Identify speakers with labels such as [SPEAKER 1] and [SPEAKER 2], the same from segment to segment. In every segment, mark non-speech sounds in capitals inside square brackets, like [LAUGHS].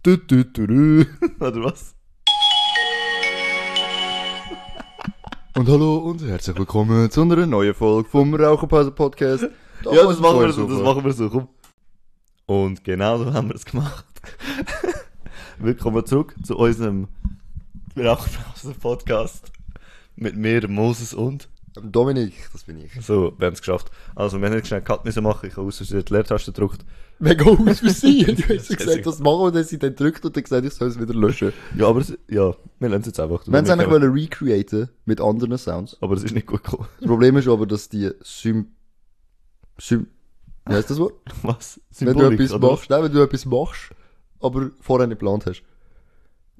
[SPEAKER 1] Du, du, du, du. [LAUGHS] Oder was? Und hallo und herzlich willkommen zu einer neuen Folge vom Raucherpause Podcast.
[SPEAKER 2] Ja, das machen wir so, das machen wir so, komm. Und genau so haben wir es gemacht. [LAUGHS] Willkommen zurück zu unserem Raucherpause Podcast. Mit mir, Moses und
[SPEAKER 1] Dominik, das bin ich.
[SPEAKER 2] so, wir haben es geschafft. Also, wir haben nicht schnell Cut müssen machen, ich habe aus Versehen die Leertaste gedrückt.
[SPEAKER 1] Mega aus sie. Du hast [LAUGHS] gesagt, das machen wir, und dann sie dann drückt und dann gesagt, ich soll es wieder löschen.
[SPEAKER 2] Ja, aber es, ja, wir lernen es jetzt einfach.
[SPEAKER 1] Wir haben es eigentlich wollen recreaten mit anderen Sounds.
[SPEAKER 2] Aber es ist nicht gut gekommen.
[SPEAKER 1] Das Problem ist aber, dass die Sym... Sym... Wie heißt das Wort? [LAUGHS]
[SPEAKER 2] Was?
[SPEAKER 1] wenn du
[SPEAKER 2] Symbolik,
[SPEAKER 1] etwas
[SPEAKER 2] oder?
[SPEAKER 1] machst, nein, wenn du etwas machst, aber vorher nicht geplant hast.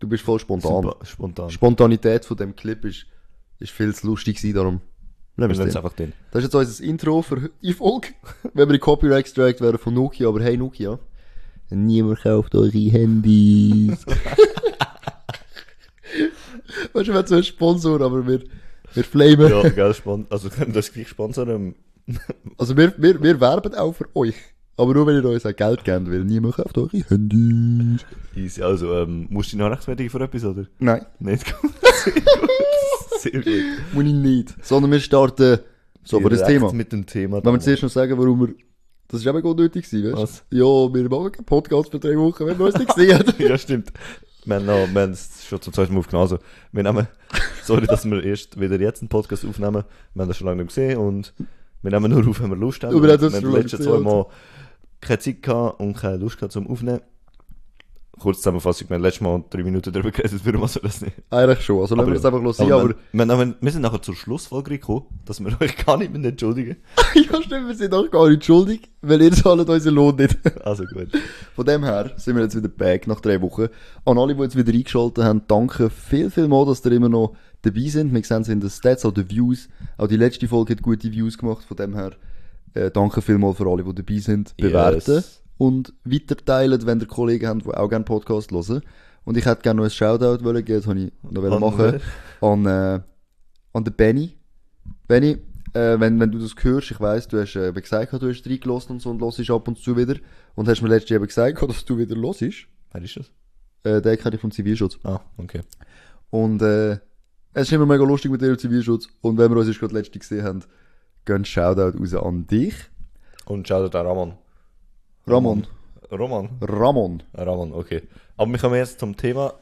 [SPEAKER 1] Du bist voll spontan.
[SPEAKER 2] Sympa- Spontan.
[SPEAKER 1] Spontanität von dem Clip ist, ist viel zu lustig gewesen, darum Lassen wir es
[SPEAKER 2] einfach drin.
[SPEAKER 1] Das ist jetzt unser Intro für [LAUGHS] die Folge. Wenn wir in Copyright gestrikt wären von Nokia, aber hey Nokia. Niemand kauft eure Handys. [LAUGHS] [LAUGHS] weißt du, wir haben zwar einen Sponsor, aber wir, wir flamen.
[SPEAKER 2] Ja, gell, also können das gleich sponsern.
[SPEAKER 1] Also wir, wir, wir werben auch für euch. Aber nur wenn ihr uns auch Geld gebt, weil niemand kauft eure Handys.
[SPEAKER 2] Easy. Also, ähm, musst du dich noch rechtfertigen für etwas, oder?
[SPEAKER 1] Nein,
[SPEAKER 2] Nicht gut. [LAUGHS] Sehr gut.
[SPEAKER 1] Muss ich nicht. Sondern wir starten so für das Thema.
[SPEAKER 2] mit dem Thema.
[SPEAKER 1] Wenn wir zuerst noch sagen, warum wir... Das ist eben gut nötig gewesen, weißt
[SPEAKER 2] Was?
[SPEAKER 1] du? Ja, wir machen keinen Podcast für drei Wochen, wenn wir uns nicht gesehen haben. [LAUGHS]
[SPEAKER 2] ja, stimmt. Wir haben, noch, wir haben es schon zum zweiten Mal aufgenommen. Also, wir nehmen, sorry, dass wir erst wieder jetzt einen Podcast aufnehmen. Wir haben das schon lange nicht gesehen und wir nehmen nur auf, wenn wir Lust haben.
[SPEAKER 1] Aber wir haben
[SPEAKER 2] Und
[SPEAKER 1] das
[SPEAKER 2] wir
[SPEAKER 1] schon
[SPEAKER 2] haben die letzten zwei Mal keine Zeit gehabt und keine Lust gehabt zum Aufnehmen. Kurz Zusammenfassung, wir haben letztes Mal drei Minuten darüber geredet, warum wir das nicht.
[SPEAKER 1] Eigentlich schon, also lassen wir das einfach los sein,
[SPEAKER 2] aber,
[SPEAKER 1] aber...
[SPEAKER 2] wir, wir, wir sind nachher zur Schlussfolgerung gekommen, dass wir [LAUGHS] euch gar nicht mehr entschuldigen. [LAUGHS]
[SPEAKER 1] ja, stimmt, wir sind auch gar nicht schuldig, weil ihr zahlt unseren Lohn nicht. [LAUGHS]
[SPEAKER 2] Also gut.
[SPEAKER 1] Von dem her sind wir jetzt wieder back nach drei Wochen. An alle, die jetzt wieder eingeschaltet haben, danke viel, viel mal, dass ihr immer noch dabei sind. Wir sehen es in den Stats, auch den Views. Auch die letzte Folge hat gute Views gemacht. Von dem her, äh, danke vielmal für alle, die dabei sind. Bewerten
[SPEAKER 2] Yes.
[SPEAKER 1] Und weiterteilen, wenn ihr Kollegen habt, die auch gerne Podcast hören. Und ich hätte gerne noch ein Shoutout wollen geben, das habe ich noch wollen
[SPEAKER 2] An
[SPEAKER 1] machen. An, äh, an den Benny. Benny, äh, wenn, wenn du das hörst, ich weiss, du hast äh, gesagt, du hast reingelassen und so und hörst ab und zu wieder. Und hast mir letztes Jahr gesagt, [LAUGHS] dass du wieder hörst.
[SPEAKER 2] Wer ist das?
[SPEAKER 1] Äh, den kenne ich vom Zivilschutz.
[SPEAKER 2] Ah, okay.
[SPEAKER 1] Und äh, es ist immer mega lustig mit dir im Zivilschutz. Und wenn wir uns jetzt gerade letzte gesehen haben, gehen Shoutout raus an dich.
[SPEAKER 2] Und schaut da Ramon.
[SPEAKER 1] Ramon.
[SPEAKER 2] Roman.
[SPEAKER 1] Ramon.
[SPEAKER 2] Ramon, okay. Aber wir kommen jetzt zum Thema.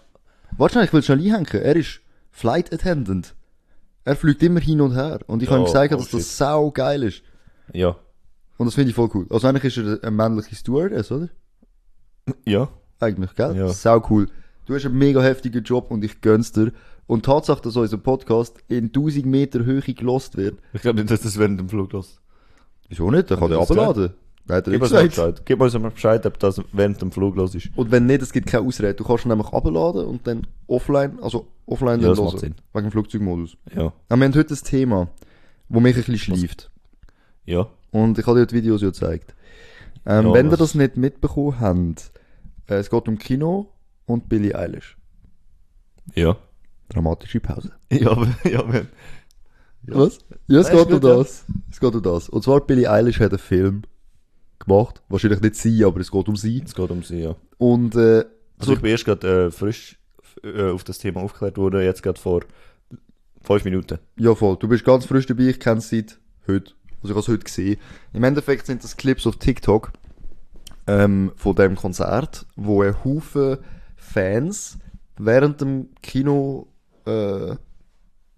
[SPEAKER 1] Warte schnell, ich will schnell einhängen. Er ist Flight Attendant. Er fliegt immer hin und her. Und ich habe ihm
[SPEAKER 2] Oh,
[SPEAKER 1] gesagt,
[SPEAKER 2] oh
[SPEAKER 1] dass
[SPEAKER 2] shit.
[SPEAKER 1] das sau geil ist.
[SPEAKER 2] Ja.
[SPEAKER 1] Und das finde ich voll cool. Also eigentlich ist er eine männliche Stewardess, oder?
[SPEAKER 2] Ja.
[SPEAKER 1] Eigentlich, gell?
[SPEAKER 2] Ja.
[SPEAKER 1] Sau cool. Du hast einen mega heftigen Job und ich gönn's dir. Und die Tatsache, dass unser Podcast in 1000 Meter Höhe gelost wird.
[SPEAKER 2] Ich glaube nicht, dass das während dem Flug los.
[SPEAKER 1] Wieso nicht? Der kann den
[SPEAKER 2] er
[SPEAKER 1] abladen. Nein, hat er
[SPEAKER 2] Gib uns mal. Bescheid. Gib uns mal Bescheid, ob das während dem Flug los ist.
[SPEAKER 1] Und wenn nicht, es gibt keine Ausrede. Du kannst ihn nämlich abladen und dann offline, also offline
[SPEAKER 2] Ja,
[SPEAKER 1] dann hören.
[SPEAKER 2] Sinn.
[SPEAKER 1] Wegen dem Flugzeugmodus.
[SPEAKER 2] Ja.
[SPEAKER 1] Aber wir haben heute ein Thema, wo mich ein bisschen schleift.
[SPEAKER 2] Ja.
[SPEAKER 1] Und ich habe dir die Videos ja gezeigt. Ähm,
[SPEAKER 2] Ja,
[SPEAKER 1] wenn ihr das nicht mitbekommen habt, äh, es geht um Kino und Billie Eilish.
[SPEAKER 2] Ja.
[SPEAKER 1] Dramatische Pause. [LAUGHS]
[SPEAKER 2] Ja, aber, ja, wenn. Ja.
[SPEAKER 1] Was? Ja, es
[SPEAKER 2] Nein,
[SPEAKER 1] geht um das. Es geht um das. Und zwar Billie Eilish hat einen Film gemacht. Wahrscheinlich nicht sie, aber es geht um sie.
[SPEAKER 2] Es geht um sie, ja.
[SPEAKER 1] Und äh,
[SPEAKER 2] Also ich bin erst gerade äh, frisch äh, auf das Thema aufgeklärt worden, jetzt gerade vor fünf Minuten.
[SPEAKER 1] ja voll, du bist ganz frisch dabei, ich kenne es seit heute. Also ich habe es heute gesehen. Im Endeffekt sind das Clips auf TikTok ähm, von dem Konzert, wo ein Haufen Fans während dem Kino äh,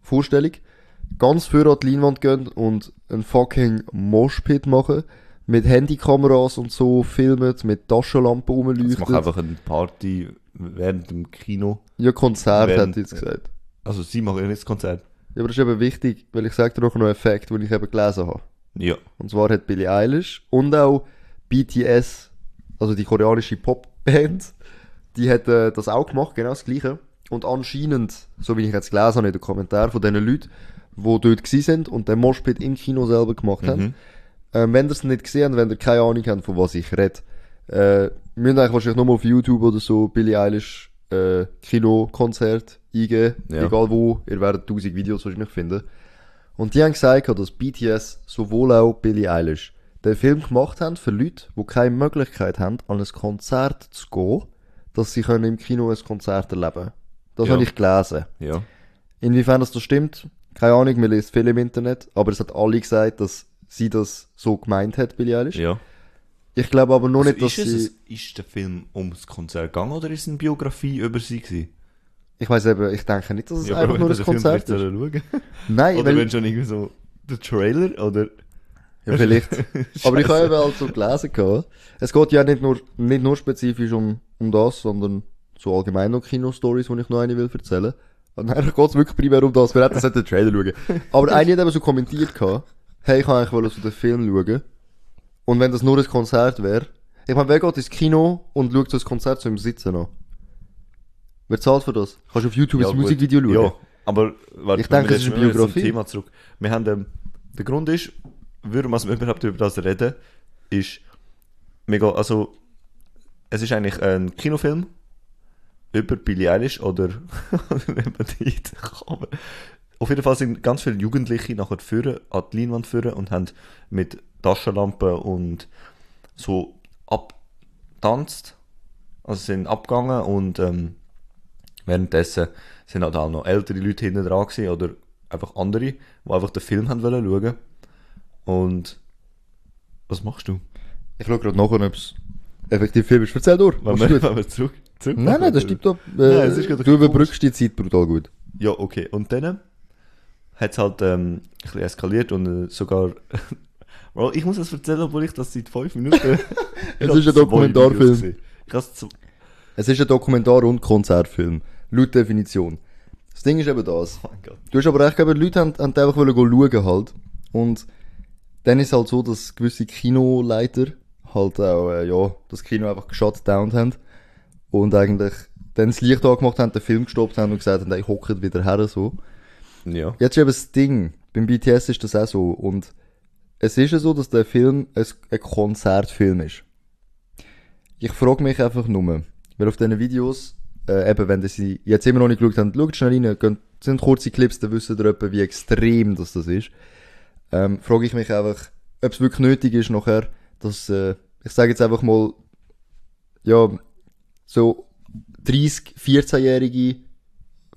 [SPEAKER 1] Vorstellung ganz für an die Leinwand gehen und einen fucking Moshpit machen. Mit Handykameras und so filmen, mit Taschenlampen
[SPEAKER 2] Ich
[SPEAKER 1] rumleuchten.
[SPEAKER 2] mache einfach eine Party während dem Kino.
[SPEAKER 1] Ja, Konzert,
[SPEAKER 2] Während-
[SPEAKER 1] hat ich jetzt gesagt.
[SPEAKER 2] Also sie machen ja nicht das Konzert.
[SPEAKER 1] Ja, aber das ist eben wichtig, weil ich sage dir noch einen Effekt, den ich eben gelesen habe.
[SPEAKER 2] Ja.
[SPEAKER 1] Und zwar hat Billie Eilish und auch BTS, also die koreanische Popband, die hat äh, das auch gemacht, genau das gleiche. Und anscheinend, so wie ich jetzt gelesen habe in den Kommentaren von diesen Leuten, die dort sind und den Moshpit im Kino selber gemacht haben,
[SPEAKER 2] Mhm.
[SPEAKER 1] Ähm, wenn ihr es nicht gesehen habt, wenn ihr keine Ahnung habt, von was ich rede, äh, müsst ihr eigentlich wahrscheinlich nochmal auf YouTube oder so Billie Eilish äh, Kinokonzert eingeben,
[SPEAKER 2] Ja.
[SPEAKER 1] egal wo, ihr werdet tausend Videos wahrscheinlich finden. Und die haben gesagt, dass BTS sowohl auch Billie Eilish den Film gemacht haben für Leute, die keine Möglichkeit haben, an ein Konzert zu gehen, dass sie können im Kino ein Konzert erleben Das
[SPEAKER 2] Ja.
[SPEAKER 1] habe ich gelesen.
[SPEAKER 2] Ja.
[SPEAKER 1] Inwiefern das, das stimmt, keine Ahnung, man liest viel im Internet, aber es hat alle gesagt, dass sie das so gemeint hat, Billie Eilish.
[SPEAKER 2] Ja.
[SPEAKER 1] Ich glaube aber noch
[SPEAKER 2] Also
[SPEAKER 1] nicht, dass
[SPEAKER 2] ist,
[SPEAKER 1] sie...
[SPEAKER 2] es, ist der Film ums Konzert gegangen oder ist es eine Biografie über sie gewesen?
[SPEAKER 1] Ich weiß eben, ich denke nicht, dass es
[SPEAKER 2] aber
[SPEAKER 1] einfach nur ein
[SPEAKER 2] Film
[SPEAKER 1] Konzert
[SPEAKER 2] vielleicht
[SPEAKER 1] ist. [LAUGHS] Nein,
[SPEAKER 2] Oder
[SPEAKER 1] weil,
[SPEAKER 2] wenn schon irgendwie so der Trailer oder...
[SPEAKER 1] ja, vielleicht. [LAUGHS] aber ich habe eben halt so gelesen gehabt. Es geht ja nicht nur, nicht nur spezifisch um, um das, sondern so allgemein noch Kino-Stories, die ich noch eine will erzählen. Und eigentlich geht es wirklich primär um das. Wir hätten den Trailer schauen. Aber [LAUGHS] eine hat eben so kommentiert gehabt, hey, ich kann eigentlich wollen so den Film schauen. Und wenn das nur ein Konzert wäre, ich meine, wer geht ins Kino und schaut so ein Konzert so im Sitzen an? Wer zahlt für das? Kannst du auf YouTube
[SPEAKER 2] Ja,
[SPEAKER 1] ein. Musikvideo schauen?
[SPEAKER 2] Ja, aber warte,
[SPEAKER 1] Ich denke, es ist eine Biografie.
[SPEAKER 2] Thema zurück. Wir haben, ähm, der Grund ist, würden wir überhaupt über das reden, ist, mega, also, es ist eigentlich ein Kinofilm über Billie Eilish oder, [LAUGHS] man die Auf jeden Fall sind ganz viele Jugendliche nachher führen, an die Leinwand führen und haben mit Taschenlampen und so abtanzt, also sind abgegangen und ähm, währenddessen sind halt auch noch ältere Leute hinten dran gewesen, oder einfach andere, die einfach den Film haben wollen schauen. Und was machst du?
[SPEAKER 1] Ich schaue gerade nachher, ob es effektiv Film ist. Erzähl durch.
[SPEAKER 2] Wenn wir, wenn wir zurück, zurück
[SPEAKER 1] Nein, nein, das stimmt doch. Äh,
[SPEAKER 2] Nein, es ist gerade
[SPEAKER 1] du überbrückst die Zeit brutal gut.
[SPEAKER 2] Ja, okay. Und dann hat es halt ähm, ein bisschen eskaliert und äh, sogar. [LAUGHS] Bro, ich muss das erzählen, obwohl ich das seit 5 Minuten. [LAUGHS]
[SPEAKER 1] Es ist ein Dokumentarfilm.
[SPEAKER 2] Ich es
[SPEAKER 1] Es ist ein Dokumentar- und Konzertfilm. Laut Definition. Das Ding ist eben das.
[SPEAKER 2] Oh.
[SPEAKER 1] Du hast aber recht die Leute haben, haben einfach schauen halt. Und dann ist halt so, dass gewisse Kinoleiter halt auch, äh, ja, das Kino einfach geshutdownt haben. Und eigentlich dann das Licht angemacht haben, den Film gestoppt haben und gesagt haben, ey, hockt wieder her, so.
[SPEAKER 2] Ja.
[SPEAKER 1] Jetzt ist eben das Ding, beim BTS ist das auch so. Und es ist ja so, dass der Film ein, Konzertfilm ist. Ich frage mich einfach nur, weil auf diesen Videos, äh, eben, wenn sie jetzt immer noch nicht geschaut habt, schaut schnell rein, geht, sind kurze Clips, dann wisst ihr etwa, wie extrem das, das ist. Ähm, frage ich mich einfach, ob es wirklich nötig ist nachher, dass, äh, ich sage jetzt einfach mal, ja, so 30, 14-Jährige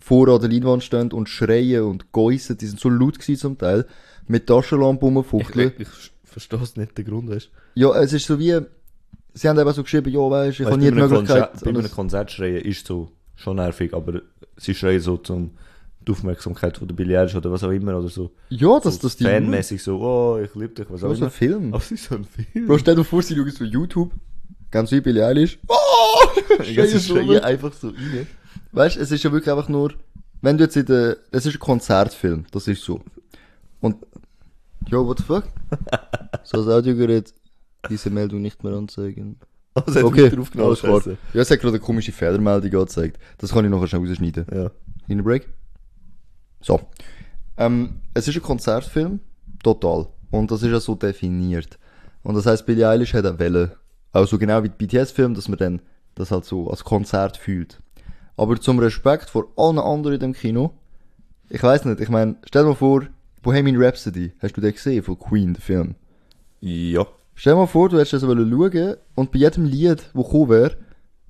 [SPEAKER 1] vor an der Leinwand stehen und schreien und geissen, die sind so laut gewesen zum Teil, mit Taschenlampen
[SPEAKER 2] Ich,
[SPEAKER 1] rumfuchteln.
[SPEAKER 2] ich, ich verstehe es nicht, der Grund ist.
[SPEAKER 1] Ja, es ist so wie, sie haben eben so geschrieben, ja, weisst, ich
[SPEAKER 2] Weißt,
[SPEAKER 1] habe nie die
[SPEAKER 2] bei einem
[SPEAKER 1] Möglichkeit.
[SPEAKER 2] Konzert, bei einem Konzert schreien ist so schon nervig, aber sie schreien so zum die Aufmerksamkeit von der Billie oder was auch immer oder so.
[SPEAKER 1] Ja, dass
[SPEAKER 2] so
[SPEAKER 1] das die
[SPEAKER 2] fanmäßig so, oh, ich liebe dich, was auch
[SPEAKER 1] Bro, so ein
[SPEAKER 2] immer.
[SPEAKER 1] Film.
[SPEAKER 2] Es ist so ein Film.
[SPEAKER 1] Bro, stell dir vor, sie schauen so YouTube, ganz wie Billie Eilish. [LAUGHS] Oh! Schreien so
[SPEAKER 2] einfach so rein.
[SPEAKER 1] Weißt, es ist ja wirklich einfach nur, wenn du jetzt in der, es ist ein Konzertfilm, das ist so. Und, yo, what the fuck? [LAUGHS] so, das Audiogerät, diese Meldung nicht mehr anzeigen.
[SPEAKER 2] Also, hat
[SPEAKER 1] Okay,
[SPEAKER 2] mich draufgenommen,
[SPEAKER 1] alles klar. Ja, es hat gerade eine komische Fehlermeldung angezeigt. Das kann ich nachher schnell rausschneiden.
[SPEAKER 2] Ja.
[SPEAKER 1] Kleiner Break. So. Ähm, es ist ein Konzertfilm, total. Und das ist ja so definiert. Und das heißt, Billie Eilish hat eine Welle. Also genau wie die BTS-Film, dass man dann das halt so als Konzert fühlt. Aber zum Respekt vor allen anderen in dem Kino, ich weiß nicht, ich meine, stell dir mal vor, Bohemian Rhapsody, hast du den gesehen, von Queen, der Film?
[SPEAKER 2] Ja.
[SPEAKER 1] Stell dir mal vor, du hättest das wollen schauen und bei jedem Lied, das gekommen wäre,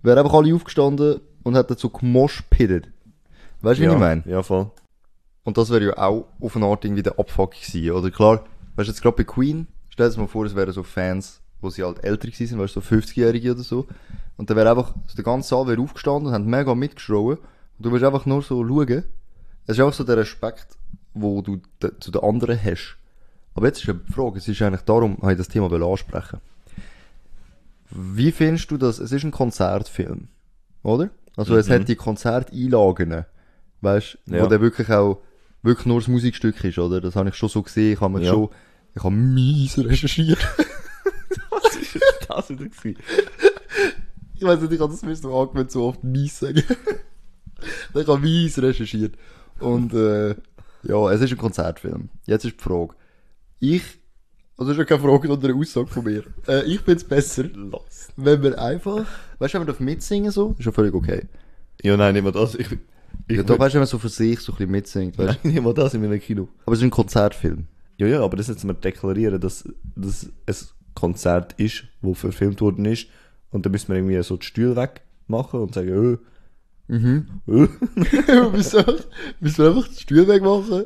[SPEAKER 1] wären einfach alle aufgestanden und hätten so gemoshpittet. Weißt du, wie
[SPEAKER 2] ja.
[SPEAKER 1] ich meine?
[SPEAKER 2] Ja, voll.
[SPEAKER 1] Und das wäre ja auch auf eine Art irgendwie der Abfuck gewesen, oder? Klar, weißt du, jetzt gerade bei Queen, stell dir mal vor, es wären so Fans, wo sie halt älter gewesen sind, weißt du, so 50-Jährige oder so. Und dann wäre einfach, so der ganze Saal wäre aufgestanden und haben mega mitgeschrien. Und du wirst einfach nur so schauen. Es ist einfach so der Respekt, wo du de, zu den anderen hast. Aber jetzt ist eine Frage, es ist eigentlich darum, habe ich das Thema ansprechen. Wie findest du das? Es ist ein Konzertfilm, oder? Also es
[SPEAKER 2] Mhm.
[SPEAKER 1] hat die Konzerteinlagen, weißt,
[SPEAKER 2] Ja.
[SPEAKER 1] wo der wirklich auch wirklich nur das Musikstück ist, oder? Das habe ich schon so gesehen, ich habe mir
[SPEAKER 2] Ja.
[SPEAKER 1] schon, ich habe mies recherchiert. [LAUGHS]
[SPEAKER 2] Was ist das wieder gewesen?
[SPEAKER 1] Ich weiß nicht, ich habe das mir so angewöhnt, so oft mies sagen. [LAUGHS] ich habe mies recherchiert. Und, äh, ja, es ist ein Konzertfilm. Jetzt ist die Frage. Ich, also ist ja keine Frage, sondern eine Aussage von mir. Äh, ich find's besser,
[SPEAKER 2] Los.
[SPEAKER 1] wenn wir einfach, weißt du, wenn wir darf mitsingen so, ist ja völlig okay.
[SPEAKER 2] Ja, nein, nicht mal das. Ich, ich
[SPEAKER 1] Ja, da weißt du, wenn man so für sich so ein bisschen mitsingt, weißt du.
[SPEAKER 2] Nein, nicht mal das in meinem Kino.
[SPEAKER 1] Aber es ist ein Konzertfilm.
[SPEAKER 2] Ja, ja, aber das jetzt mal deklarieren, dass das ein Konzert ist, wo verfilmt worden ist. Und dann müssen wir irgendwie so die Stühle weg machen und sagen, äh,
[SPEAKER 1] Mhm.
[SPEAKER 2] äh. [LAUGHS]
[SPEAKER 1] wieso? Wieso einfach den Stuhl wegmachen?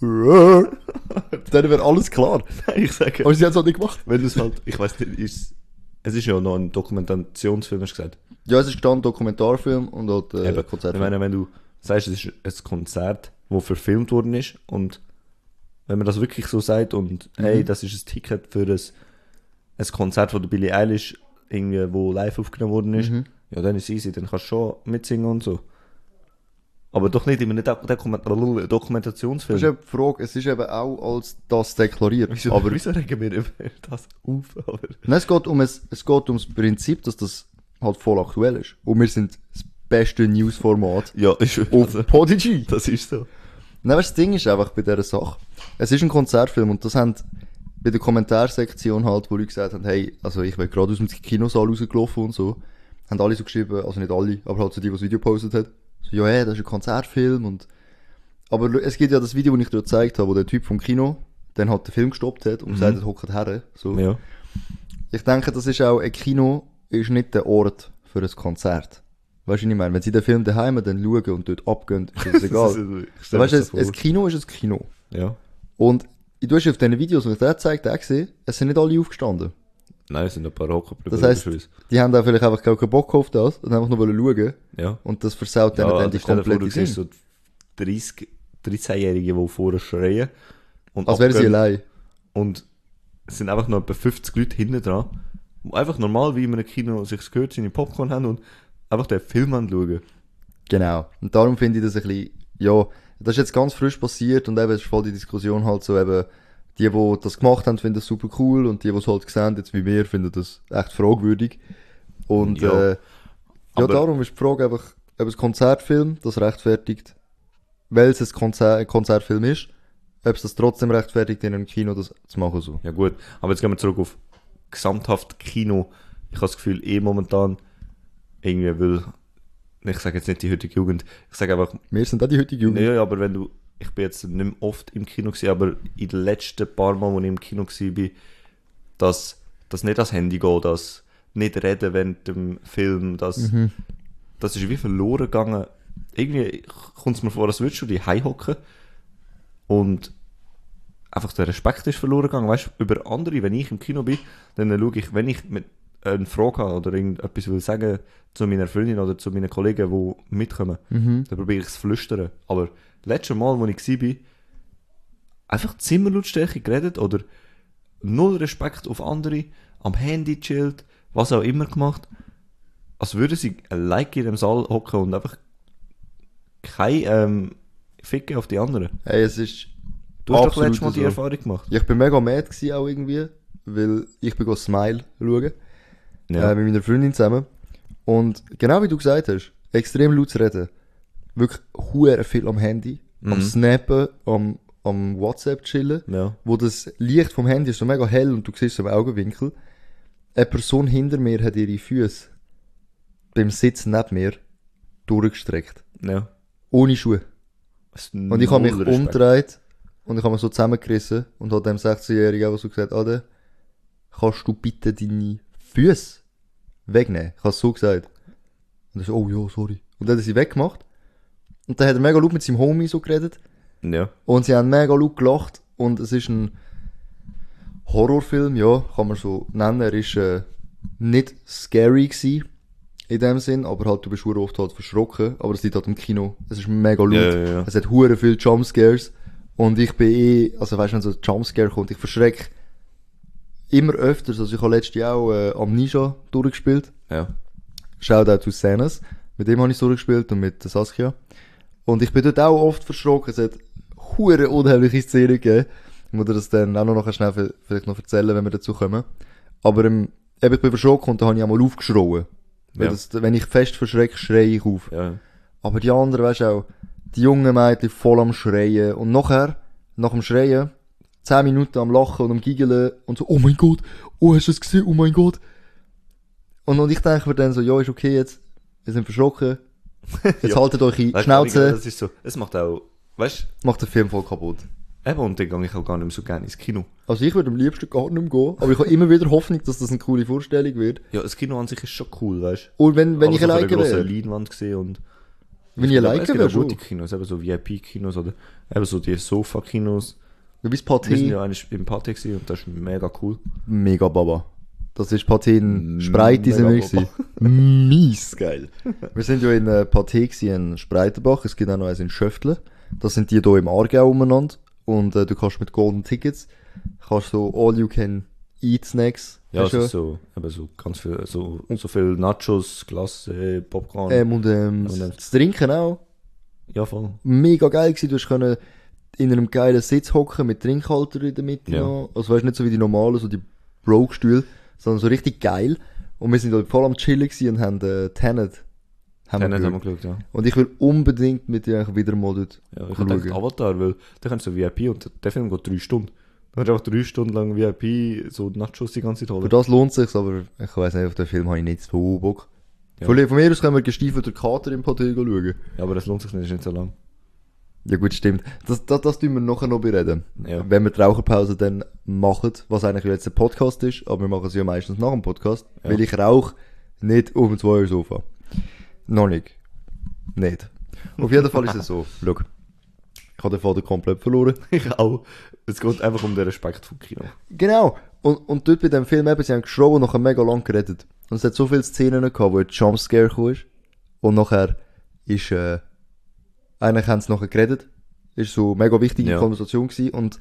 [SPEAKER 1] Dann wäre alles klar.
[SPEAKER 2] Nein, ich sage,
[SPEAKER 1] Aber sie haben es halt nicht gemacht.
[SPEAKER 2] wenn du es halt, ich weiß nicht, ist, es ist ja noch ein Dokumentationsfilm, hast du gesagt.
[SPEAKER 1] Ja, es ist gestanden Dokumentarfilm und halt äh,
[SPEAKER 2] Eben, ich
[SPEAKER 1] Konzertfilm.
[SPEAKER 2] meine, wenn du sagst, es ist ein Konzert, wo verfilmt worden ist und wenn man das wirklich so sagt und
[SPEAKER 1] Mhm.
[SPEAKER 2] hey, das ist ein Ticket für ein, ein Konzert von der Billie Eilish, irgendwie, wo live aufgenommen worden ist,
[SPEAKER 1] Mhm.
[SPEAKER 2] ja, dann ist es easy, dann kannst du schon mitsingen und so. Aber doch nicht in einem Dok Dokument [LAUGHS]
[SPEAKER 1] Das
[SPEAKER 2] Dokumentationsfilm.
[SPEAKER 1] ist die Frage, es ist eben auch als das deklariert.
[SPEAKER 2] Wieso,
[SPEAKER 1] Aber
[SPEAKER 2] wieso regen wir über das auf? Aber,
[SPEAKER 1] Nein, es geht um es, es geht ums Prinzip, dass das halt voll aktuell ist. Und wir sind das beste Newsformat
[SPEAKER 2] ja, ist
[SPEAKER 1] auf
[SPEAKER 2] also,
[SPEAKER 1] Podigy.
[SPEAKER 2] das ist so.
[SPEAKER 1] Nein, weißt, das Ding ist einfach bei dieser Sache. Es ist ein Konzertfilm und das haben bei der Kommentarsektion halt, wo Leute gesagt haben, hey, also ich bin gerade aus dem Kinosaal rausgelaufen und so, haben alle so geschrieben, also nicht alle, aber halt so die, die das Video gepostet hat, so, ja, hey, das ist ein Konzertfilm und, aber es gibt ja das Video, das ich dir gezeigt habe, wo der Typ vom Kino dann halt den Film gestoppt hat und gesagt hat, hockt her, so.
[SPEAKER 2] Ja.
[SPEAKER 1] Ich denke, das ist auch, ein Kino ist nicht der Ort für ein Konzert. Weißt du, was ich meine? Wenn sie den Film daheim dann schauen und dort abgehen, ist [LAUGHS] das egal.
[SPEAKER 2] Ich stell
[SPEAKER 1] weißt du, ein,
[SPEAKER 2] das
[SPEAKER 1] ein Kino ist ein Kino.
[SPEAKER 2] Ja.
[SPEAKER 1] Und du hast auf diesen Videos, die ich dir gezeigt habe, gesehen, es sind nicht alle aufgestanden.
[SPEAKER 2] Nein, es sind ein paar Hocken
[SPEAKER 1] Das heisst, die haben da vielleicht einfach gar keinen Bock auf das und einfach nur schauen.
[SPEAKER 2] ja.
[SPEAKER 1] Und das versaut dann, dann die
[SPEAKER 2] stell dir vor,
[SPEAKER 1] komplette
[SPEAKER 2] du siehst so 30, 13-Jährige, die vorher schreien. Und
[SPEAKER 1] Als wären sie allein.
[SPEAKER 2] Und es sind einfach noch etwa 50 Leute hinten dran, die einfach normal wie in einem Kino sich gehört seine Popcorn haben und einfach den Film anschauen.
[SPEAKER 1] Genau. Und darum finde ich das ein bisschen, ja, das ist jetzt ganz frisch passiert und eben es ist voll die Diskussion halt so eben, die, die das gemacht haben, finden das super cool und die, die es halt gesehen jetzt wie wir, finden das echt fragwürdig. Und,
[SPEAKER 2] Ja.
[SPEAKER 1] äh, ja, darum ist die Frage einfach, ob ein Konzertfilm das rechtfertigt, weil es ein, Konzer ein Konzertfilm ist, ob es das trotzdem rechtfertigt, in einem Kino das zu machen so.
[SPEAKER 2] Ja gut, aber jetzt gehen wir zurück auf gesamthaft Kino. Ich habe das Gefühl, eh momentan irgendwie will, ich sage jetzt nicht die heutige Jugend, ich sage einfach,
[SPEAKER 1] Wir sind auch die heutige Jugend.
[SPEAKER 2] nee, aber wenn du, ich bin jetzt nicht mehr oft im Kino gewesen, aber in den letzten paar Mal, wo ich im Kino bin, dass, dass nicht das Handy geht, dass nicht reden während dem Film, dass,
[SPEAKER 1] Mhm.
[SPEAKER 2] das ist wie verloren gegangen. Irgendwie kommt es mir vor, als würdest du die hocken und einfach der Respekt ist verloren gegangen. Weißt du, über andere, wenn ich im Kino bin, dann schaue ich, wenn ich mit eine Frage habe oder irgendetwas will sagen zu meiner Freundin oder zu meinen Kollegen, die mitkommen,
[SPEAKER 1] Mhm.
[SPEAKER 2] dann probiere ich es zu flüstern. Aber letztes Mal, wo ich war, einfach Zimmerlautstärke geredet oder null Respekt auf andere, am Handy chillt, was auch immer gemacht. Als würden sie allein in dem Saal hocken und einfach kein ähm, Ficken auf die anderen.
[SPEAKER 1] Hey, es ist,
[SPEAKER 2] Du hast doch letztes Mal die
[SPEAKER 1] so.
[SPEAKER 2] Erfahrung gemacht.
[SPEAKER 1] ich bin mega mad gewesen auch irgendwie, weil ich bin go Smile schauen.
[SPEAKER 2] Ja.
[SPEAKER 1] äh, mit meiner Freundin zusammen. Und genau wie du gesagt hast, extrem laut zu reden. Wirklich hure viel am Handy, am
[SPEAKER 2] Mhm.
[SPEAKER 1] Snappen, am, am WhatsApp chillen,
[SPEAKER 2] ja.
[SPEAKER 1] wo das Licht vom Handy ist so mega hell und du siehst es im Augenwinkel. Eine Person hinter mir hat ihre Füße beim Sitzen neben mir durchgestreckt.
[SPEAKER 2] Ja.
[SPEAKER 1] Ohne Schuhe.
[SPEAKER 2] Und
[SPEAKER 1] ich habe mich umgedreht und ich habe mich so zusammengerissen und habe dem 16-Jährigen einfach so gesagt, Ade, kannst du bitte deine Füße wegnehmen? Ich habe es so gesagt. Und er so, oh ja, sorry. Und dann hat er sie weggemacht. Und dann hat er mega laut mit seinem Homie so geredet.
[SPEAKER 2] Ja.
[SPEAKER 1] Und sie haben mega laut gelacht. Und es ist ein Horrorfilm, ja, kann man so nennen. Er ist äh, nicht scary gewesen, in dem Sinn, aber halt, du bist oft halt verschrocken. Aber es liegt halt im Kino. Es ist mega laut.
[SPEAKER 2] Ja, ja, ja.
[SPEAKER 1] Es hat hure viel Jumpscares. Und ich bin eh, also weißt du, wenn so ein Jumpscare kommt, ich verschreck immer öfters. Also ich habe letztes Jahr auch äh, Amnesia durchgespielt.
[SPEAKER 2] Ja.
[SPEAKER 1] Shoutout to Sanas. Mit dem habe ich durchgespielt und mit Saskia. Und ich bin dort auch oft verschrocken. Es hat hure unheimliche Szenen gegeben. Ich muss dir das dann auch noch nachher schnell vi- vielleicht noch erzählen, wenn wir dazu kommen. Aber ähm, eben, ich bin verschrocken und da habe ich auch mal aufgeschrauen. Weil
[SPEAKER 2] Ja.
[SPEAKER 1] das, wenn ich fest verschrecke, schreie ich auf.
[SPEAKER 2] Ja.
[SPEAKER 1] Aber die anderen, weißt du auch, die jungen Mädchen voll am Schreien. Und nachher, nach dem Schreien, 10 Minuten am Lachen und am Giggeln und so, oh mein Gott, oh, hast du es gesehen, oh mein Gott. Und, und ich denke mir dann so, ja, ist okay jetzt, wir sind verschrocken, [LAUGHS] jetzt
[SPEAKER 2] Ja.
[SPEAKER 1] haltet euch in die
[SPEAKER 2] du,
[SPEAKER 1] Schnauze,
[SPEAKER 2] Das ist so, es macht auch, weißt
[SPEAKER 1] macht den Film voll kaputt.
[SPEAKER 2] Eben, und dann gehe ich auch gar nicht mehr so gerne ins Kino.
[SPEAKER 1] Also ich würde am liebsten gar nicht mehr gehen, aber ich habe immer wieder Hoffnung, dass das eine coole Vorstellung wird.
[SPEAKER 2] Ja, das Kino an sich ist schon cool, weißt
[SPEAKER 1] Und wenn, wenn ich
[SPEAKER 2] Aber so
[SPEAKER 1] alleine
[SPEAKER 2] auf einer grossen
[SPEAKER 1] wäre,
[SPEAKER 2] Leinwand gesehen und...
[SPEAKER 1] wenn ich alleine
[SPEAKER 2] Es gibt
[SPEAKER 1] wäre,
[SPEAKER 2] auch gute
[SPEAKER 1] schon.
[SPEAKER 2] Kinos, eben so VIP-Kinos oder eben so die Sofa-Kinos.
[SPEAKER 1] Du bist
[SPEAKER 2] Wir sind ja eigentlich im Party gewesen und das ist mega cool.
[SPEAKER 1] mega Baba. Das ist Pathé in Spreite, sind wir gewesen. [LAUGHS] Mies geil. [LAUGHS] Wir sind ja in äh, Pathé gewesen, in Spreitenbach, es gibt auch noch eins in Schöftle. Das sind die hier im Aargau umeinander. Und äh, du kannst mit Golden Tickets, kannst so all you can eat Snacks.
[SPEAKER 2] Ja, ist so, eben so ganz viel, so, so viel Nachos, Glas, äh, Popcorn.
[SPEAKER 1] Ähm, und ähm,
[SPEAKER 2] Und dann-
[SPEAKER 1] das Trinken auch.
[SPEAKER 2] ja, voll.
[SPEAKER 1] Mega geil gewesen. Du hast können in einem geilen Sitz hocken mit Trinkhalter in der Mitte
[SPEAKER 2] Ja.
[SPEAKER 1] noch. Also weißt nicht so wie die normalen, so die Broke-Stühle, sondern so richtig geil. Und wir sind halt voll am Chillen und haben äh, Tenet. Haben
[SPEAKER 2] Dann
[SPEAKER 1] wir
[SPEAKER 2] haben wir
[SPEAKER 1] geschaut.
[SPEAKER 2] ja.
[SPEAKER 1] Und ich will unbedingt mit dir wieder mal dort
[SPEAKER 2] Ja, ich gedacht, Avatar, weil da kannst du so VIP und der Film geht drei Stunden. Du kannst auch drei Stunden lang VIP so Nachos die ganze Zeit
[SPEAKER 1] Für
[SPEAKER 2] holen.
[SPEAKER 1] das lohnt sich's, aber ich weiß nicht, auf den Film habe ich nicht so Bock.
[SPEAKER 2] Ja.
[SPEAKER 1] Von, von mir aus können wir gestiefelter Kater im Pathé schauen.
[SPEAKER 2] Ja, aber das lohnt sich nicht, ist nicht so lang.
[SPEAKER 1] Ja gut, stimmt. Das, das, das tun wir nachher noch bereden.
[SPEAKER 2] Ja.
[SPEAKER 1] Wenn wir die Raucherpause dann machen, was eigentlich jetzt ein Podcast ist, aber wir machen sie ja meistens nach dem Podcast,
[SPEAKER 2] Ja.
[SPEAKER 1] weil ich rauche nicht auf dem zwei Sofa. Noch nicht. Nicht. Auf jeden Fall ist es so. [LAUGHS] Schau. Ich habe den Vater komplett verloren. [LAUGHS]
[SPEAKER 2] Ich auch. Es geht einfach um den Respekt vom Kino.
[SPEAKER 1] Genau. Und, und dort bei dem Film eben, sie haben geschrien und nachher mega lang geredet. Und es hat so viele Szenen gehabt, wo ein Jumpscare kam. Und nachher ist, äh, eigentlich haben sie nachher geredet. Ist so eine mega wichtige
[SPEAKER 2] Ja.
[SPEAKER 1] Konversation gewesen. Und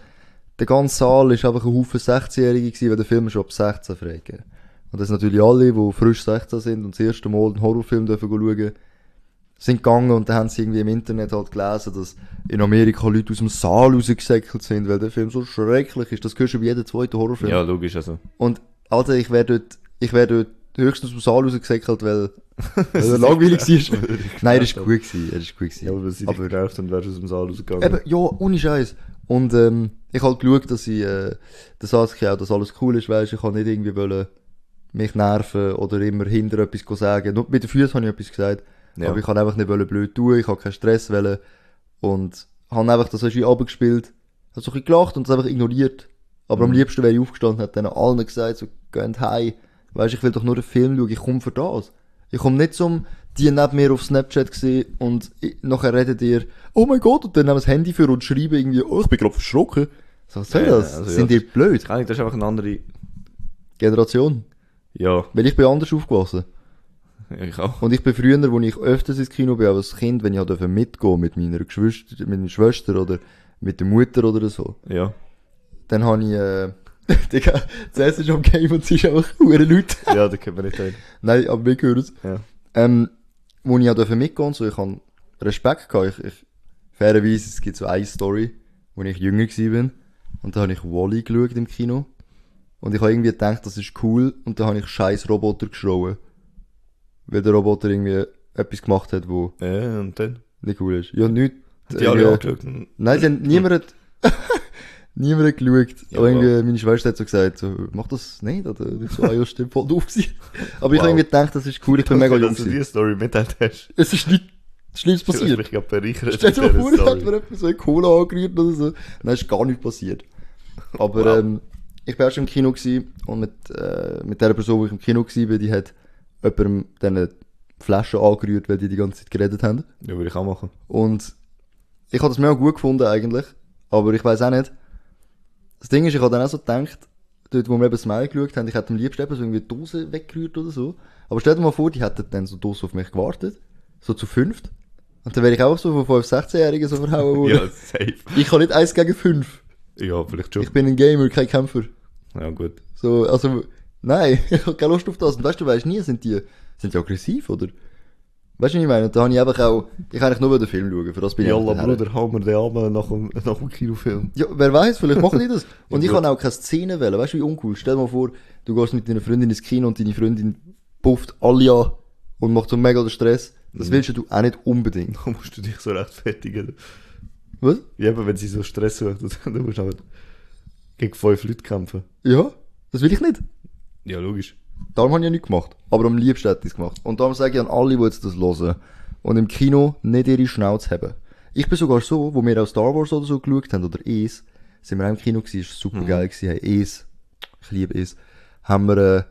[SPEAKER 1] der ganze Saal ist einfach ein Haufen 16-Jährige gewesen, weil der Film schon ab 16 freigegeben. Und das sind natürlich alle, die frisch 16 sind und das erste Mal einen Horrorfilm dürfen schauen, sind gegangen und dann haben sie irgendwie im Internet halt gelesen, dass in Amerika Leute aus dem Saal rausgesäckelt sind, weil der Film so schrecklich ist. Das gehört schon bei jedem zweiten Horrorfilm.
[SPEAKER 2] Ja, logisch, also.
[SPEAKER 1] Und, Alter, ich wär dort, ich wär dort höchstens aus dem Saal rausgesäckelt, weil, [LAUGHS] weil er langweilig war. Nein, das ist [LAUGHS] gut gewesen, er ist gut gewesen.
[SPEAKER 2] Ja, aber sie
[SPEAKER 1] Aber-
[SPEAKER 2] dich genervt und wärst aus dem Saal rausgegangen.
[SPEAKER 1] Eben, ja, ohne Scheiß. Und, ähm, ich hab geschaut, dass ich, äh, Saskia auch, dass alles cool ist, weisst, ich kann nicht irgendwie wollen, mich nerven oder immer hinter etwas sagen. Nur mit den Füßen habe ich etwas gesagt.
[SPEAKER 2] Ja.
[SPEAKER 1] Aber ich kann einfach nicht wollen blöd tun, ich habe keinen Stress wollen. Und habe einfach das irgendwie abgespielt. Hab so ein bisschen gelacht und es einfach ignoriert. Aber am
[SPEAKER 2] Mhm.
[SPEAKER 1] liebsten wäre ich aufgestanden, hat dann allen gesagt, so, geht heim. Weisst, ich will doch nur den Film schauen, ich komme für das. Ich komme nicht zum, die neben mir auf Snapchat gesehen und ich, nachher redet ihr, oh mein Gott, und dann nehmen das Handy für und schreiben irgendwie, oh, ich bin gerade verschrocken. So, was soll
[SPEAKER 2] Ja,
[SPEAKER 1] das?
[SPEAKER 2] also
[SPEAKER 1] Sind
[SPEAKER 2] ja.
[SPEAKER 1] ihr blöd?
[SPEAKER 2] Das ist einfach eine andere.
[SPEAKER 1] Generation.
[SPEAKER 2] Ja,
[SPEAKER 1] Weil ich bin anders aufgewachsen.
[SPEAKER 2] ich auch.
[SPEAKER 1] Und ich bin früher, wo ich öfters ins Kino bin, als Kind, wenn ich halt mitgehen mit meiner Geschwister, mit meiner Schwester oder mit der Mutter oder so,
[SPEAKER 2] Ja.
[SPEAKER 1] dann habe ich, äh, [LAUGHS] Digga, zuerst ist am Game und es ist einfach hure Leute. [LAUGHS]
[SPEAKER 2] Ja, da können wir nicht rein.
[SPEAKER 1] Nein, aber wir hören es.
[SPEAKER 2] Ja.
[SPEAKER 1] Ähm, wo ich auch durfte mitgehen, so, ich habe Respekt gehabt. Ich, ich, fairerweise, es gibt so eine Story, wo ich jünger gewesen bin. Und da habe ich Wally geschaut im Kino. Und ich habe irgendwie gedacht, das ist cool. Und da habe ich scheiß Roboter geschrauen. Weil der Roboter irgendwie etwas gemacht hat, wo
[SPEAKER 2] Ja, und dann?
[SPEAKER 1] nicht cool ist. Ja, nicht.
[SPEAKER 2] Die alle angeschaut.
[SPEAKER 1] Nein, sie haben, niemand [LAUGHS] niemand hat geschaut.
[SPEAKER 2] Ja,
[SPEAKER 1] aber irgendwie, meine Schwester hat so gesagt, so, mach das nicht, oder? Ich so, ah, ja, stimmt, voll doof gewesen. Aber ich
[SPEAKER 2] Wow.
[SPEAKER 1] habe irgendwie gedacht, das ist cool, ich bin mega jung
[SPEAKER 2] dass du
[SPEAKER 1] gewesen.
[SPEAKER 2] die Story mitteilt hast. [LAUGHS]
[SPEAKER 1] Es ist nicht Schlimmes
[SPEAKER 2] Ich
[SPEAKER 1] passiert.
[SPEAKER 2] mich gerade bereichert.
[SPEAKER 1] Stell dir vor, hat
[SPEAKER 2] Story.
[SPEAKER 1] mir jemand so eine Cola angerührt oder so. Nein, ist gar nichts passiert. Aber,
[SPEAKER 2] Wow.
[SPEAKER 1] ähm, ich bin erst im Kino gewesen und mit, äh, mit der Person, wo ich im Kino bin, die hat jemandem diese Flaschen angerührt, weil die die ganze Zeit geredet haben.
[SPEAKER 2] Ja, würde ich auch machen.
[SPEAKER 1] Und ich habe das mega gut gefunden eigentlich, aber ich weiß auch nicht. Das Ding ist, ich habe dann auch so gedacht, dort wo wir eben Smile geschaut haben, ich hätte am liebsten eben so irgendwie die Dose weggerührt oder so. Aber stell dir mal vor, die hätten dann so Dose auf mich gewartet, so zu fünft. Und dann wäre ich auch so von 5, 16-Jährigen so verhauen worden.
[SPEAKER 2] Ja, safe.
[SPEAKER 1] Ich kann nicht eins gegen fünf.
[SPEAKER 2] Ja, vielleicht schon.
[SPEAKER 1] Ich bin ein Gamer, kein Kämpfer.
[SPEAKER 2] Ja, gut.
[SPEAKER 1] So, also, nein, [LAUGHS] ich habe keine Lust auf das. Und weißt du, weißt nie, sind die, sind die aggressiv, oder? Weißt du, was ich meine? Und da habe ich einfach auch, ich kann eigentlich nur den Film schauen, für das bin ich
[SPEAKER 2] Jalla. Bruder, hau mir den Arm nach dem, nach dem Kinofilm.
[SPEAKER 1] Ja, wer weiß, vielleicht machen die das. [LAUGHS] Und ich kann auch keine Szene wählen. Weißt du, wie uncool? Stell dir mal vor, du gehst mit deiner Freundin ins Kino und deine Freundin pufft alle an und macht so mega den Stress. Das willst du auch nicht unbedingt. [LAUGHS]
[SPEAKER 2] Da musst du dich so rechtfertigen.
[SPEAKER 1] Was?
[SPEAKER 2] Ja, aber wenn sie so Stress sucht, [LAUGHS] dann musst du halt gegen fünf Leute kämpfen.
[SPEAKER 1] Ja, das will ich nicht.
[SPEAKER 2] Ja, logisch.
[SPEAKER 1] Darum habe ich ja nichts gemacht. Aber am liebsten hätte ich es gemacht. Und darum sage ich an alle, die jetzt das hören und im Kino nicht ihre Schnauze haben. Ich bin sogar so, wo wir auch Star Wars oder so geschaut haben, oder es, sind wir auch im Kino gewesen, ist super geil gewesen, hey, es, ich liebe es, haben wir, äh,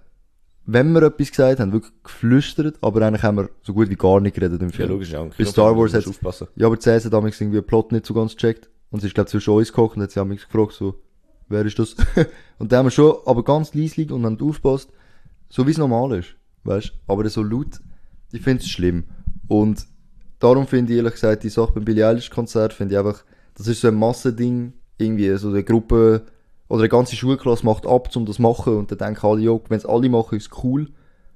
[SPEAKER 1] wenn wir etwas gesagt haben, wirklich geflüstert, aber eigentlich haben wir so gut wie gar nicht geredet im
[SPEAKER 2] Ja,
[SPEAKER 1] Film.
[SPEAKER 2] logisch, ja.
[SPEAKER 1] Bei Star Wars
[SPEAKER 2] hat's
[SPEAKER 1] hat's-
[SPEAKER 2] aufpassen.
[SPEAKER 1] Ja, aber CS hat damals irgendwie den Plot nicht so ganz gecheckt. Und sie ist, glaub zwischen uns gekocht und hat sie haben mich gefragt, so, wer ist das? [LAUGHS] und da haben wir schon, aber ganz leislich und haben aufgepasst, so wie es normal ist, weißt Aber so laut, ich finde es schlimm. Und darum finde ich ehrlich gesagt, die Sache beim Billie Eilish Konzert finde ich einfach, das ist so ein Massending, irgendwie, so eine Gruppe, oder eine ganze Schulklasse macht ab, um das zu machen, und dann denken alle, ja, wenn es alle machen, ist es cool.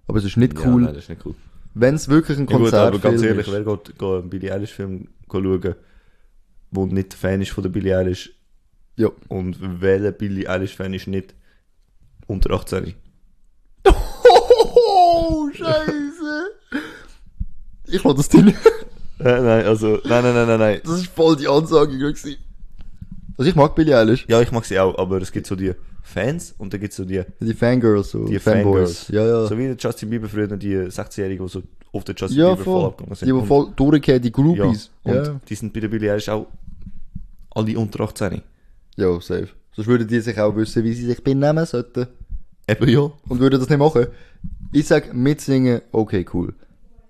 [SPEAKER 1] Aber es ist nicht
[SPEAKER 2] Ja,
[SPEAKER 1] cool.
[SPEAKER 2] nein, das ist nicht cool.
[SPEAKER 1] wenn es wirklich ein
[SPEAKER 2] Ja, gut,
[SPEAKER 1] Konzert
[SPEAKER 2] aber ganz ehrlich,
[SPEAKER 1] ist.
[SPEAKER 2] wer geht, geht einen Billie Eilish Film schauen, wo nicht Fan ist von der Billie Eilish
[SPEAKER 1] Ja.
[SPEAKER 2] und welcher Billie Eilish Fan ist nicht unter 18?
[SPEAKER 1] Oh, Scheiße. Ich lasse das drin.
[SPEAKER 2] Äh, nein, also, nein, nein, nein, nein, nein.
[SPEAKER 1] Das ist voll die Ansage gewesen. Also ich mag Billie Eilish.
[SPEAKER 2] Ja, ich mag sie auch, aber es gibt so die Fans und dann gibt es so die,
[SPEAKER 1] Die Fangirls, so
[SPEAKER 2] die
[SPEAKER 1] Fanboys.
[SPEAKER 2] Fangirls.
[SPEAKER 1] Ja, ja.
[SPEAKER 2] So wie der Justin Bieber früher, die 16-Jährigen, die so auf den Justin
[SPEAKER 1] ja,
[SPEAKER 2] Bieber voll
[SPEAKER 1] voll.
[SPEAKER 2] abgegangen
[SPEAKER 1] Die,
[SPEAKER 2] sind.
[SPEAKER 1] die
[SPEAKER 2] Und-
[SPEAKER 1] voll durchgehen, die
[SPEAKER 2] ja,
[SPEAKER 1] Groupies.
[SPEAKER 2] und
[SPEAKER 1] Ja,
[SPEAKER 2] die sind bei der Billie Eilish auch alle unter 18.
[SPEAKER 1] ja. safe. Sonst würden die sich auch wissen, wie sie sich benehmen sollten.
[SPEAKER 2] Eben ja.
[SPEAKER 1] Und würden das nicht machen. Ich sag, mitsingen, okay, cool.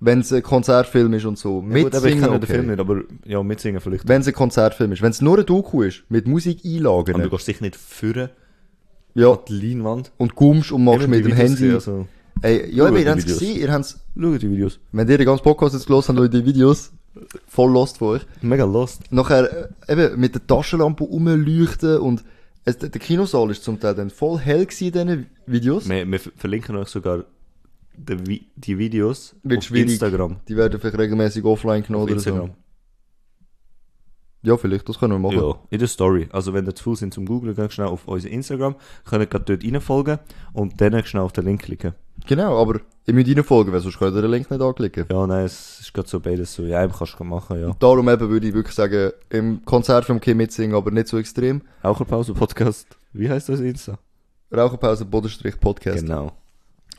[SPEAKER 1] Wenn es ein Konzertfilm ist und so,
[SPEAKER 2] Ja, gut, aber ich
[SPEAKER 1] mitsingen,
[SPEAKER 2] kenne den Film nicht, aber ja, mitsingen vielleicht.
[SPEAKER 1] Wenn es ein Konzertfilm ist. Wenn es nur ein Doku ist, mit Musik einlagern,
[SPEAKER 2] Aber du gehst sicher nicht führen
[SPEAKER 1] ja,
[SPEAKER 2] an die Leinwand.
[SPEAKER 1] und gummst und machst
[SPEAKER 2] Eben
[SPEAKER 1] mit
[SPEAKER 2] die
[SPEAKER 1] dem
[SPEAKER 2] Videos
[SPEAKER 1] Handy.
[SPEAKER 2] gesehen, Also,
[SPEAKER 1] Ey, ja,
[SPEAKER 2] die
[SPEAKER 1] ihr habt es
[SPEAKER 2] Videos.
[SPEAKER 1] gesehen, ihr habt's,
[SPEAKER 2] schau die Videos.
[SPEAKER 1] wenn ihr den ganzen Podcast jetzt gehört habt, ihr die Videos voll lost von euch.
[SPEAKER 2] Mega lost.
[SPEAKER 1] Nachher, äh, eben, mit der Taschenlampe rumleuchten und es, der Kinosaal ist zum Teil dann voll hell in diesen Videos.
[SPEAKER 2] Wir, wir ver- verlinken euch sogar die, die Videos
[SPEAKER 1] Wird
[SPEAKER 2] auf
[SPEAKER 1] schwierig.
[SPEAKER 2] Instagram.
[SPEAKER 1] Die werden vielleicht regelmäßig offline genommen
[SPEAKER 2] Auf
[SPEAKER 1] oder so. Ja, vielleicht, das können wir machen.
[SPEAKER 2] Ja, in der Story. Also wenn ihr zu Fuß sind zum Googlen, geht schnell auf unser Instagram, könnt ihr gerade dort reinfolgen und dann schnell auf den Link klicken.
[SPEAKER 1] Genau, aber ihr müsst reinfolgen, weil sonst könnt ihr den Link nicht anklicken.
[SPEAKER 2] Ja, nein, es ist gerade so beides so. Ja, eben kannst du machen, ja.
[SPEAKER 1] Darum eben würde ich wirklich sagen, im Konzertfilm kann ich mitsingen, aber nicht so extrem.
[SPEAKER 2] Raucherpause-Podcast. Wie heißt das Insta?
[SPEAKER 1] Raucherpause, Bodenstrich, Podcast.
[SPEAKER 2] Genau.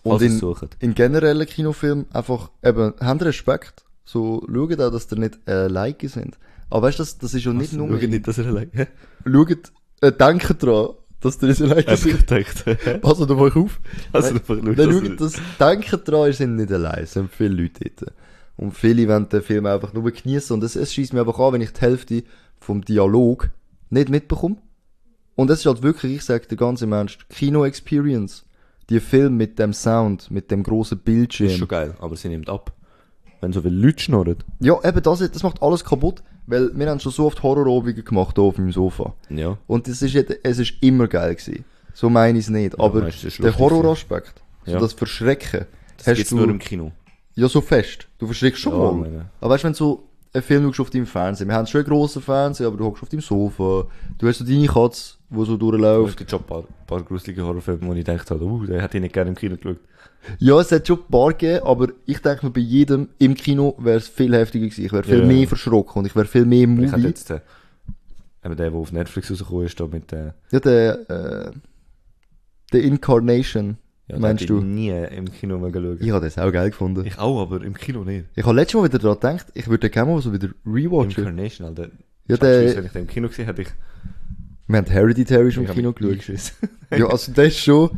[SPEAKER 1] Und
[SPEAKER 2] ihr
[SPEAKER 1] in,
[SPEAKER 2] sucht.
[SPEAKER 1] in generellen Kinofilmen einfach, eben, habt Respekt. So, schaut auch, dass ihr nicht äh, Like sind. Aber weißt du, das, das ist ja nicht nur...
[SPEAKER 2] Schau nicht, dass er allein... Hä?
[SPEAKER 1] Schaut, äh, denkt dran, dass ihr so sind.
[SPEAKER 2] ich gedacht. [LAUGHS]
[SPEAKER 1] Passt auf euch auf.
[SPEAKER 2] Also,
[SPEAKER 1] Nein,
[SPEAKER 2] einfach
[SPEAKER 1] Dann
[SPEAKER 2] er-
[SPEAKER 1] schaut, das, denkt dran, ihr seid nicht allein. Es sind viele Leute dort. Und viele wollen den Film einfach nur genießen. Und es, es schießt mir einfach an, wenn ich die Hälfte vom Dialog nicht mitbekomme. Und es ist halt wirklich, ich sag dir ganz im Ernst, Kino-Experience. Die Film mit dem Sound, mit dem grossen
[SPEAKER 2] ist
[SPEAKER 1] Bildschirm.
[SPEAKER 2] schon geil, aber sie nimmt ab. Wenn so viele Leute schnurren.
[SPEAKER 1] Ja, eben das, das macht alles kaputt, weil wir haben schon so oft Horrorobungen gemacht hier auf meinem Sofa.
[SPEAKER 2] Ja.
[SPEAKER 1] Und es ist, jetzt- es ist immer geil gewesen. So meine ich es nicht.
[SPEAKER 2] Ja,
[SPEAKER 1] Aber
[SPEAKER 2] es
[SPEAKER 1] der Horroraspekt, so
[SPEAKER 2] Ja.
[SPEAKER 1] das Verschrecken,
[SPEAKER 2] Das
[SPEAKER 1] hast
[SPEAKER 2] gibt's
[SPEAKER 1] du
[SPEAKER 2] nur im Kino.
[SPEAKER 1] ja so fest. Du verschreckst schon
[SPEAKER 2] Ja,
[SPEAKER 1] mal.
[SPEAKER 2] meine.
[SPEAKER 1] Aber weißt du, wenn du so einen Film schaust auf deinem Fernsehen, wir haben schon einen grossen Fernseher, aber du hockst auf deinem Sofa, du hast so deine Katze, die so
[SPEAKER 2] Es
[SPEAKER 1] durchläuft.
[SPEAKER 2] gibt schon ein paar, paar gruselige Horrorfilme, wo ich gedacht habe, uh, den hätte ich nicht gerne im Kino geschaut.
[SPEAKER 1] Ja, es hat schon ein paar gegeben, aber ich denke mir, bei jedem im Kino wäre es viel heftiger gewesen. Ich wäre viel
[SPEAKER 2] Ja.
[SPEAKER 1] mehr verschrocken und ich wäre viel mehr
[SPEAKER 2] Ich hätte
[SPEAKER 1] Movie.
[SPEAKER 2] jetzt den, eben der, der auf Netflix rausgekommen ist, da mit der,
[SPEAKER 1] Ja, der, äh, der Incarnation.
[SPEAKER 2] ja,
[SPEAKER 1] Meinst du?
[SPEAKER 2] ich nie im Kino mal.
[SPEAKER 1] Ich habe das auch geil gefunden.
[SPEAKER 2] Ich auch, aber im Kino nicht.
[SPEAKER 1] Ich habe letztes Mal wieder daran gedacht, ich würde den gerne mal so wieder rewatchen.
[SPEAKER 2] Incarnation, Alter.
[SPEAKER 1] Ja, der,
[SPEAKER 2] wenn ich den im Kino gesehen hätte, ich,
[SPEAKER 1] wir haben Hereditary schon im Kino geschaut. Ja, also ist schon,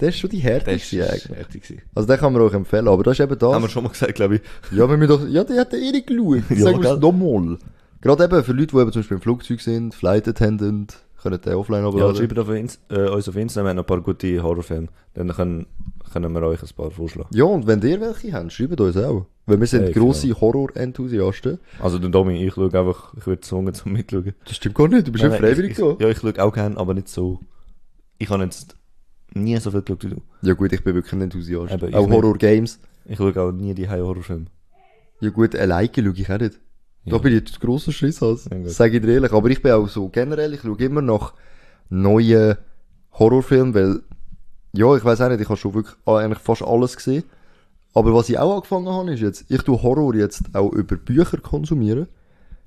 [SPEAKER 1] der ist schon die Härte
[SPEAKER 2] Das
[SPEAKER 1] eigentlich.
[SPEAKER 2] gewesen.
[SPEAKER 1] Also den kann man auch empfehlen, aber das ist eben das.
[SPEAKER 2] Haben wir schon mal gesagt, glaube ich.
[SPEAKER 1] Ja, wenn wir doch, ja, der hat den eh nicht geschaut. [LAUGHS]
[SPEAKER 2] Ja,
[SPEAKER 1] Sagen wir es nochmal. Gerade eben für Leute, die eben zum Beispiel im Flugzeug sind, Flight Attendant, können den offline
[SPEAKER 2] Ja,
[SPEAKER 1] abladen.
[SPEAKER 2] schreibt auf Inst äh, uns auf Instagram, wir haben ein paar gute Horrorfilme. Dann können, können wir euch ein paar vorschlagen.
[SPEAKER 1] Ja, und wenn ihr welche habt, schreibt uns auch. Weil wir sind
[SPEAKER 2] Safe,
[SPEAKER 1] grosse Horror-Enthusiasten.
[SPEAKER 2] Also, der Domi, ich schaue einfach, ich würde gezwungen zum Mitschauen.
[SPEAKER 1] Das stimmt gar nicht, du bist ja
[SPEAKER 2] Nein,
[SPEAKER 1] freiwillig
[SPEAKER 2] ich,
[SPEAKER 1] da.
[SPEAKER 2] ich, Ja, ich schaue auch gerne, aber nicht so. Ich habe jetzt nie so viel geschaut wie du.
[SPEAKER 1] Ja gut, ich bin wirklich ein Enthusiast.
[SPEAKER 2] Eben, ich
[SPEAKER 1] auch. Horror-Games.
[SPEAKER 2] Ich schaue auch nie die Horrorfilme.
[SPEAKER 1] Ja gut, alleine schaue ich auch nicht. Da
[SPEAKER 2] Ja.
[SPEAKER 1] bin ich jetzt grosser Schisshass.
[SPEAKER 2] Ja, gut.
[SPEAKER 1] Sag ich dir ehrlich. Aber ich bin auch so generell, ich schaue immer nach neuen Horrorfilmen, weil, ja, ich weiß auch nicht, ich habe schon wirklich eigentlich fast alles gesehen. Aber was ich auch angefangen habe, ist jetzt, ich tue Horror jetzt auch über Bücher konsumieren.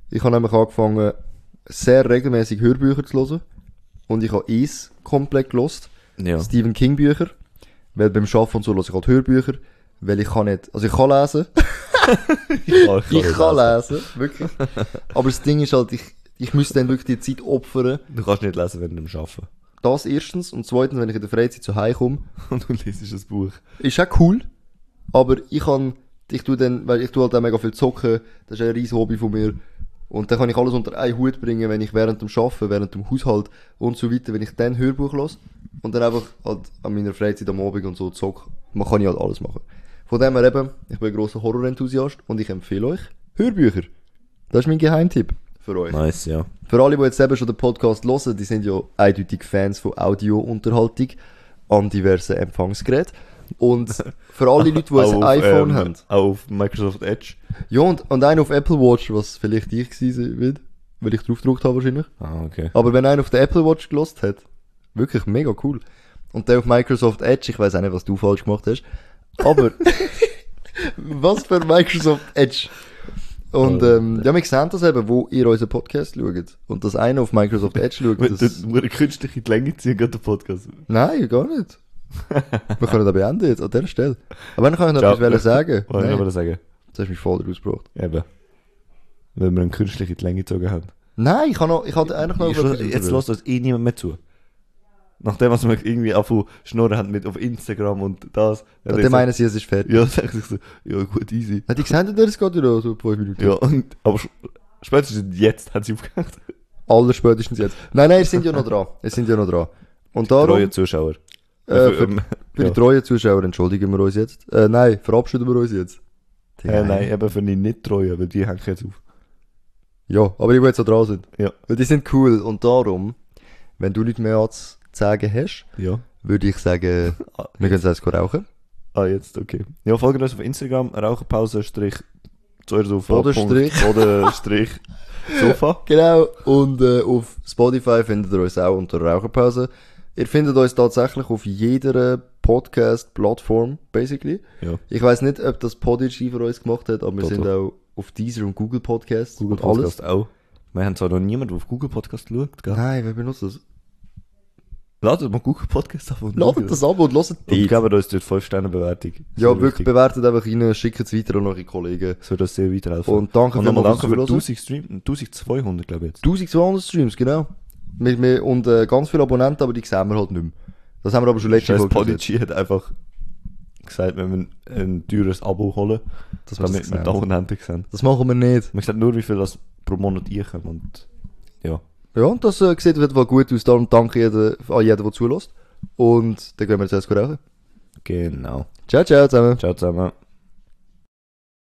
[SPEAKER 1] Ich habe nämlich angefangen, sehr regelmäßig Hörbücher zu hören. Und ich habe eins komplett gelost.
[SPEAKER 2] Ja.
[SPEAKER 1] Stephen King Bücher. Weil beim Arbeiten und so höre ich halt Hörbücher. Weil ich kann nicht, also ich kann lesen. [LAUGHS]
[SPEAKER 2] Ich kann,
[SPEAKER 1] Ich kann lesen, wirklich. [LAUGHS] Aber das Ding ist halt, ich, ich müsste dann wirklich die Zeit opfern.
[SPEAKER 2] Du kannst nicht lesen während dem Arbeiten.
[SPEAKER 1] Das erstens. Und zweitens, wenn ich in der Freizeit zu Hause komme, [LAUGHS]
[SPEAKER 2] Und du liest ein Buch.
[SPEAKER 1] ist auch cool. Aber ich kann, ich tu dann, weil ich tu halt auch mega viel zocken. Das ist ein riesen Hobby von mir. Und dann kann ich alles unter einen Hut bringen, wenn ich während dem Arbeiten, während dem Haushalt und so weiter, wenn ich dann Hörbuch los und dann einfach halt an meiner Freizeit am Abend und so zock. Man kann ja halt alles machen. Von dem her eben, ich bin ein grosser Horror-Enthusiast und ich empfehle euch Hörbücher. Das ist mein Geheimtipp für euch.
[SPEAKER 2] Nice, ja.
[SPEAKER 1] Für alle, die jetzt eben schon den Podcast hören, die sind ja eindeutig Fans von Audiounterhaltung an diversen Empfangsgeräten. Und für alle Leute, die ein iPhone
[SPEAKER 2] ähm,
[SPEAKER 1] haben.
[SPEAKER 2] Auch auf Microsoft Edge.
[SPEAKER 1] Ja, und, und einer auf Apple Watch, was vielleicht ich gewesen wird, weil ich drauf gedruckt habe wahrscheinlich.
[SPEAKER 2] Ah, okay.
[SPEAKER 1] Aber wenn einer auf der Apple Watch gelost hat, wirklich mega cool. Und der auf Microsoft Edge, ich weiß auch nicht, was du falsch gemacht hast, aber [LAUGHS] was für Microsoft Edge? Und ähm, ja, wir sehen das eben, wo ihr unseren Podcast schaut. Und das eine auf Microsoft Edge schaut, [LAUGHS]
[SPEAKER 2] Wenn du
[SPEAKER 1] das...
[SPEAKER 2] nur eine künstliche Länge ziehen, geht der Podcast.
[SPEAKER 1] Nein, gar nicht. [LAUGHS] wir können das beenden jetzt, an dieser Stelle. Aber dann kann ich noch
[SPEAKER 2] Ciao.
[SPEAKER 1] etwas sagen. [LAUGHS]
[SPEAKER 2] Was ich
[SPEAKER 1] Nein,
[SPEAKER 2] aber sagen?
[SPEAKER 1] das hast du mich voll rausgebracht.
[SPEAKER 2] Eben. Weil wir eine künstliche Länge gezogen haben.
[SPEAKER 1] Nein, ich, kann noch, ich hatte eigentlich noch...
[SPEAKER 2] Ich,
[SPEAKER 1] etwas
[SPEAKER 2] jetzt lässt uns eh niemand mehr zu. Nachdem, was wir irgendwie auf schnurren haben mit auf Instagram und das.
[SPEAKER 1] Ja, dann meinen sie, es ist fertig.
[SPEAKER 2] Ja, [LAUGHS] sag ich so, ja gut, easy.
[SPEAKER 1] Hat die gesehen, das geht ja noch so fünf Minuten.
[SPEAKER 2] Ja, und, aber spätestens jetzt hat sie aufgehört.
[SPEAKER 1] Aller spätestens jetzt. Nein, nein, wir sind ja noch dran. Wir sind ja noch dran. Und darum,
[SPEAKER 2] Treue Zuschauer.
[SPEAKER 1] Äh, für,
[SPEAKER 2] ähm,
[SPEAKER 1] für die treuen Zuschauer entschuldigen wir uns jetzt. Äh, nein, verabschieden wir uns jetzt.
[SPEAKER 2] Äh, nein, eben für die nicht treue, weil die hängen jetzt auf.
[SPEAKER 1] Ja, aber die, die jetzt so dran sind.
[SPEAKER 2] Ja.
[SPEAKER 1] Weil die sind cool. Und darum, wenn du nicht mehr zu sagen hast,
[SPEAKER 2] Ja.
[SPEAKER 1] würde ich sagen,
[SPEAKER 2] Ah,
[SPEAKER 1] wir können jetzt rauchen.
[SPEAKER 2] Ah, jetzt, okay. Ja, folgt uns auf Instagram, Raucherpause, Strich, Säuresofa,
[SPEAKER 1] Bodenstrich.
[SPEAKER 2] Punkt, Bodenstrich, [LAUGHS] Sofa. [LAUGHS]
[SPEAKER 1] Genau. Und äh, auf Spotify findet ihr uns auch unter Raucherpause. Ihr findet uns tatsächlich auf jeder Podcast-Plattform, basically.
[SPEAKER 2] Ja.
[SPEAKER 1] Ich weiß nicht, ob das Podigy für uns gemacht hat, aber wir
[SPEAKER 2] Doch,
[SPEAKER 1] sind auch auf Deezer und Google Podcasts
[SPEAKER 2] Google
[SPEAKER 1] und alles.
[SPEAKER 2] Podcast auch. Wir haben zwar noch niemand, der auf Google Podcast schaut, gell?
[SPEAKER 1] Nein, wer benutzt das?
[SPEAKER 2] Ladet mal Google Podcast ab und
[SPEAKER 1] Ladet das ab und hört
[SPEAKER 2] Und
[SPEAKER 1] die.
[SPEAKER 2] gebt uns dort 5 Sterne Bewertung.
[SPEAKER 1] Ja, wirklich, bewertet einfach rein, schickt es weiter an eure Kollegen.
[SPEAKER 2] Das würde uns sehr weiterhelfen.
[SPEAKER 1] Und danke
[SPEAKER 2] Und nochmal danke für
[SPEAKER 1] fürs
[SPEAKER 2] 1000 Stream, 1200, glaube ich jetzt.
[SPEAKER 1] 1200 Streams, genau. Mit, mit, und äh, ganz viele Abonnenten, aber die sehen wir halt nicht mehr. Das haben wir aber schon letzte
[SPEAKER 2] Scheiß
[SPEAKER 1] Folge gesagt.
[SPEAKER 2] Podigy hat einfach gesagt, wenn wir ein, ein teures Abo holen,
[SPEAKER 1] Das wir
[SPEAKER 2] damit wir die Abonnenten sehen.
[SPEAKER 1] Das machen wir nicht.
[SPEAKER 2] Man sagt nur, wie viel das pro Monat einkommt und, ja.
[SPEAKER 1] Ja, und das äh, sieht auf jeden Fall gut aus. Darum danke jeden, an jeden, der zulässt. Und dann gehen wir jetzt erst rauchen.
[SPEAKER 2] Genau.
[SPEAKER 1] Ciao, ciao zusammen.
[SPEAKER 2] Ciao zusammen.